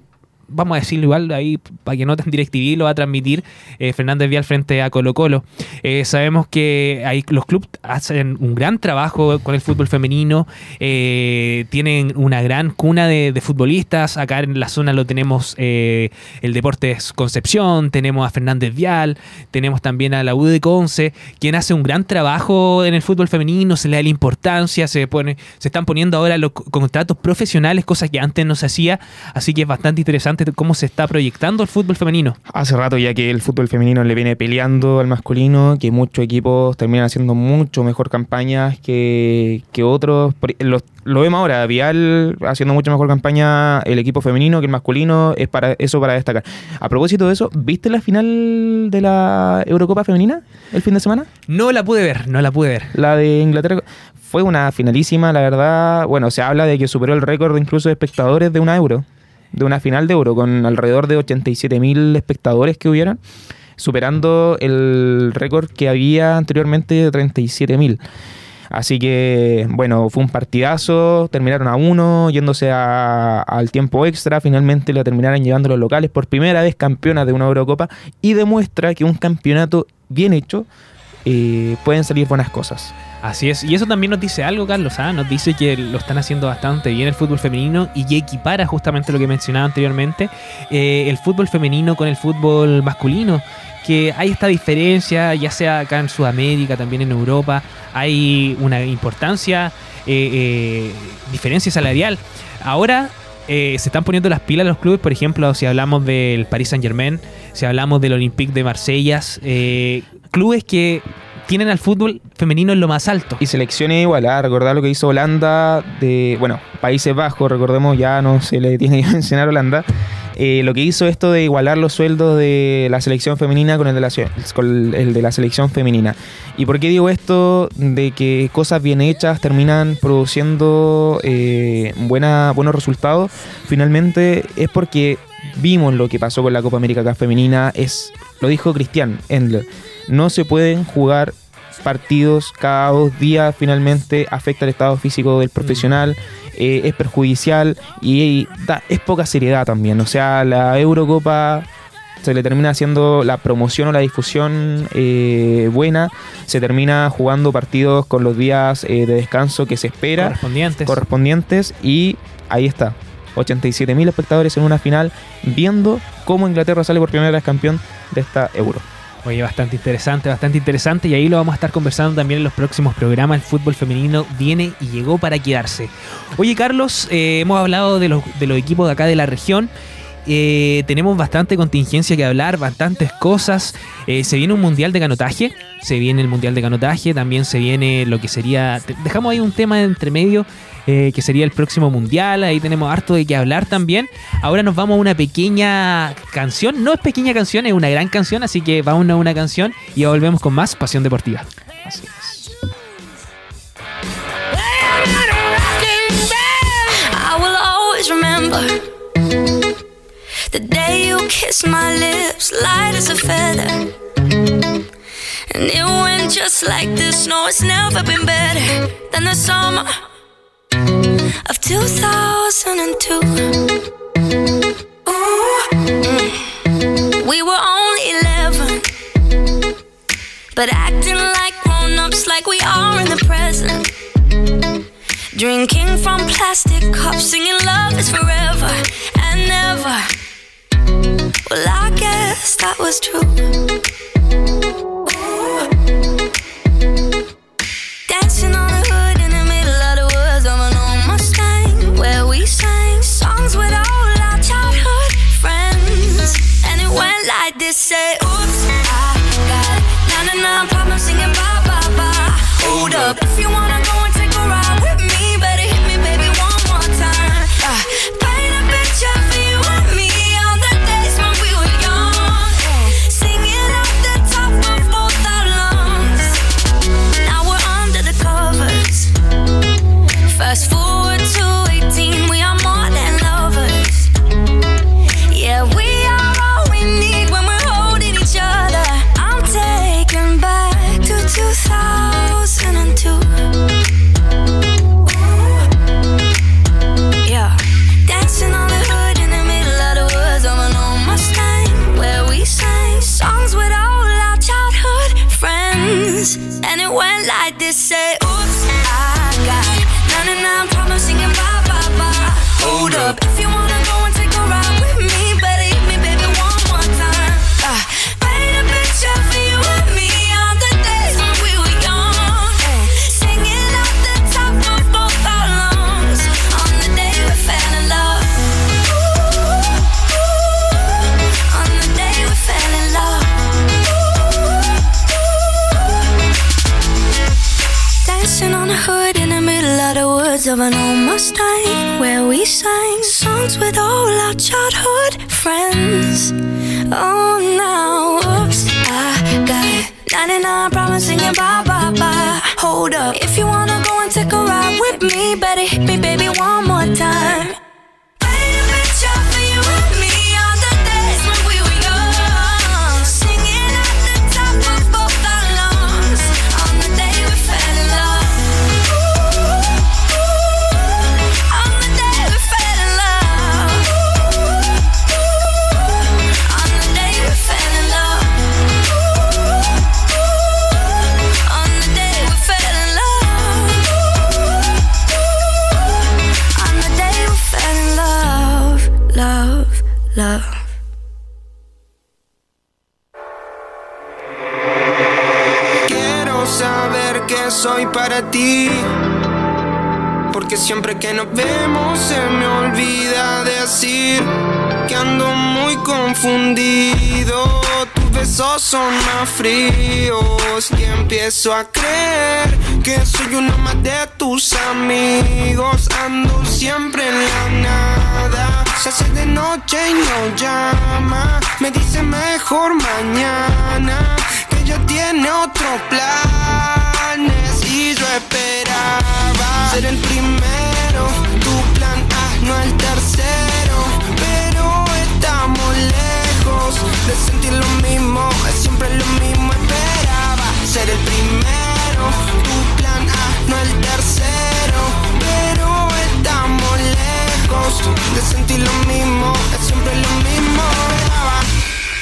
Speaker 1: vamos a decirlo igual, ahí para que noten DirecTV, lo va a transmitir eh, Fernández Vial frente a Colo Colo. Eh, sabemos que los clubes hacen un gran trabajo con el fútbol femenino, eh, tienen una gran cuna de, futbolistas, acá en la zona lo tenemos el Deportes Concepción, tenemos a Fernández Vial, tenemos también a la U de Conce, quien hace un gran trabajo en el fútbol femenino, se le da la importancia, se pone, se están poniendo ahora los co- contratos profesionales, cosas que antes no se hacía, así que es bastante interesante cómo se está proyectando el fútbol femenino.
Speaker 2: Hace rato ya que el fútbol femenino le viene peleando al masculino, que muchos equipos terminan haciendo mucho mejor campañas que, que otros. Lo, lo vemos ahora, Vial haciendo mucho mejor campaña el equipo femenino que el masculino, es para eso para destacar. A propósito de eso, ¿viste la final de la Eurocopa femenina el fin de semana?
Speaker 1: No la pude ver, no la pude ver.
Speaker 2: La de Inglaterra fue una finalísima, la verdad. Bueno, se habla de que superó el récord incluso de espectadores de una euro, de una final de euro, con alrededor de 87 mil espectadores que hubieron, superando el récord que había anteriormente de 37 mil. Así que, bueno, fue un partidazo, terminaron a uno, yéndose a- al tiempo extra, finalmente la terminaron llevando los locales por primera vez campeonas de una Eurocopa y demuestra que un campeonato bien hecho eh, pueden salir buenas cosas.
Speaker 1: Así es, y eso también nos dice algo, Carlos, ¿ah? nos dice que lo están haciendo bastante bien el fútbol femenino y que equipara justamente lo que mencionaba anteriormente, eh, el fútbol femenino con el fútbol masculino, que hay esta diferencia, ya sea acá en Sudamérica, también en Europa, hay una importancia, eh, eh, diferencia salarial. Ahora eh, se están poniendo las pilas los clubes, por ejemplo, si hablamos del Paris Saint Germain, si hablamos del Olympique de Marsella, clubes que tienen al fútbol femenino en lo más alto.
Speaker 2: Y selecciones igual, a recordar lo que hizo Holanda de, bueno, Países Bajos, recordemos ya no se le tiene que mencionar Holanda, eh, lo que hizo esto de igualar los sueldos de la selección femenina con el de la, selección femenina. ¿Y por qué digo esto? De que cosas bien hechas terminan produciendo eh, buenos resultados. Finalmente es porque vimos lo que pasó con la Copa América femenina. Es, lo dijo Cristian Endler, no se pueden jugar partidos cada dos días finalmente afecta el estado físico del profesional, eh, es perjudicial y, da- es poca seriedad también. O sea, la Eurocopa se le termina haciendo la promoción o la difusión eh, buena, se termina jugando partidos con los días eh, de descanso que se espera
Speaker 1: correspondientes.
Speaker 2: correspondientes y ahí está. 87 mil espectadores en una final viendo cómo Inglaterra sale por primera vez campeón de esta Euro.
Speaker 1: Oye, bastante interesante, bastante interesante. Y ahí lo vamos a estar conversando también en los próximos programas. El fútbol femenino viene y llegó para quedarse. Oye, Carlos, eh, hemos hablado de los, de los equipos de acá de la región. Eh, tenemos bastante contingencia que hablar, bastantes cosas. Eh, se viene un mundial de canotaje. Se viene el mundial de canotaje. También se viene lo que sería. Dejamos ahí un tema entre medio. Eh, que sería el próximo mundial. Ahí tenemos harto de qué hablar también. Ahora nos vamos a una pequeña canción. No es pequeña canción, es una gran canción. Así que vamos a una canción y volvemos con más Pasión Deportiva.
Speaker 2: Así es.
Speaker 7: The day you kissed my lips, light as a feather. And it went just like this. No, it's never been better than the summer of 2002. Ooh. We were only 11, but acting like grown ups, like we are in the present. Drinking from plastic cups, singing love is forever and never. Well, I guess that was true. Say, say, of of an old Mustang, where we sang songs with all our childhood friends. Oh, now, oops, I got 99 problems singing bye bye bye. Hold up, if you wanna go and take a ride with me, better hit me, baby,
Speaker 8: son más fríos y empiezo a creer que soy uno más de tus amigos. Ando siempre en la nada. Se hace de noche y no llama. Me dice mejor mañana que ella tiene otros planes y yo esperaba ser el primero, tu plan A, no el tercero, de sentir lo mismo, es siempre lo mismo, esperaba ser el primero, tu plan A, no el tercero, pero estamos lejos de sentir lo mismo, es siempre lo mismo, esperaba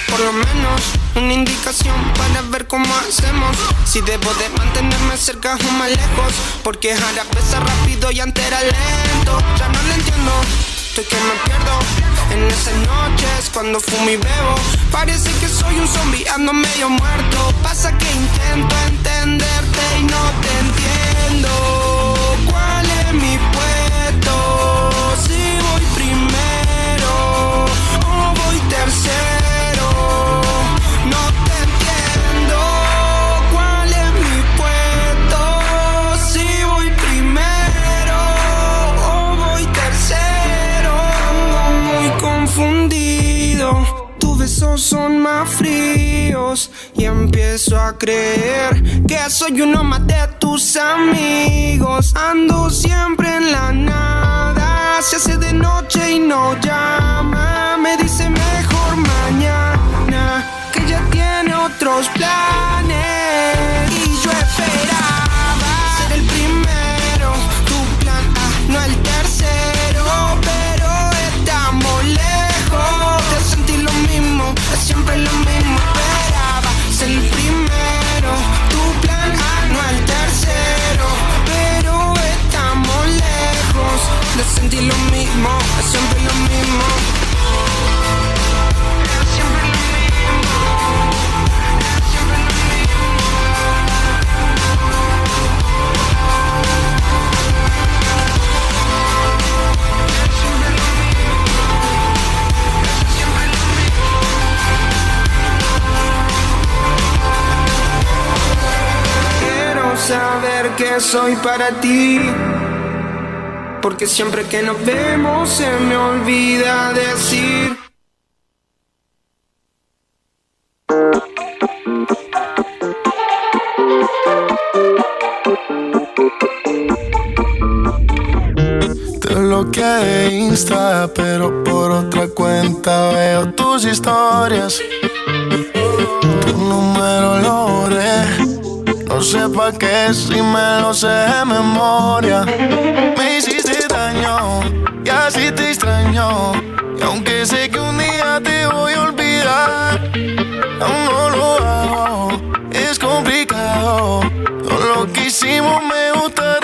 Speaker 8: por lo menos una indicación para ver cómo hacemos. Si debo de mantenerme cerca o más lejos, porque ahora pesa rápido y antes era lento. Ya no lo entiendo. Que me pierdo en esas noches cuando fumo y bebo. Parece que soy un zombie, ando medio muerto. Pasa que intento entenderte y no te creer que soy uno más de tus amigos. Ando siempre en la nada. Se hace de noche y no llama. Me dice mejor mañana que ya tiene otros planes. Ti lo mismo, es siempre lo mismo. Es siempre lo mismo. Es siempre lo Quiero saber que soy para ti. Porque siempre que nos vemos se me olvida decir.
Speaker 3: Te bloqueé Insta, pero por otra cuenta veo tus historias. Tu número lo borré. No sé pa' qué si me lo sé de memoria. Me hiciste daño y así te extraño. Y aunque sé que un día te voy a olvidar, aún no lo hago. Es complicado. Todo lo que hicimos me gusta